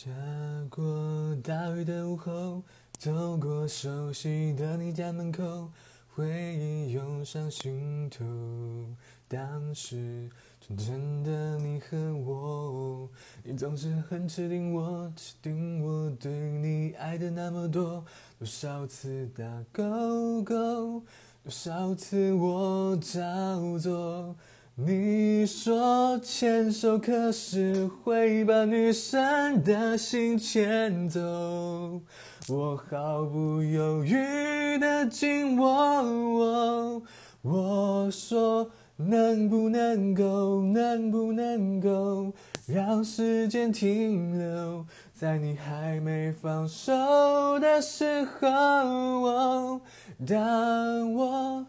下过大雨的午后，走过熟悉的你家门口，回忆涌上心头。当时纯真的你和我，你总是很吃定我，吃定我对你爱的那么多。多少次打勾勾，多少次我照做。你说牵手，可是会把女生的心牵走。我毫不犹豫的紧握。我说能不能够，能不能够让时间停留在你还没放手的时候？当我。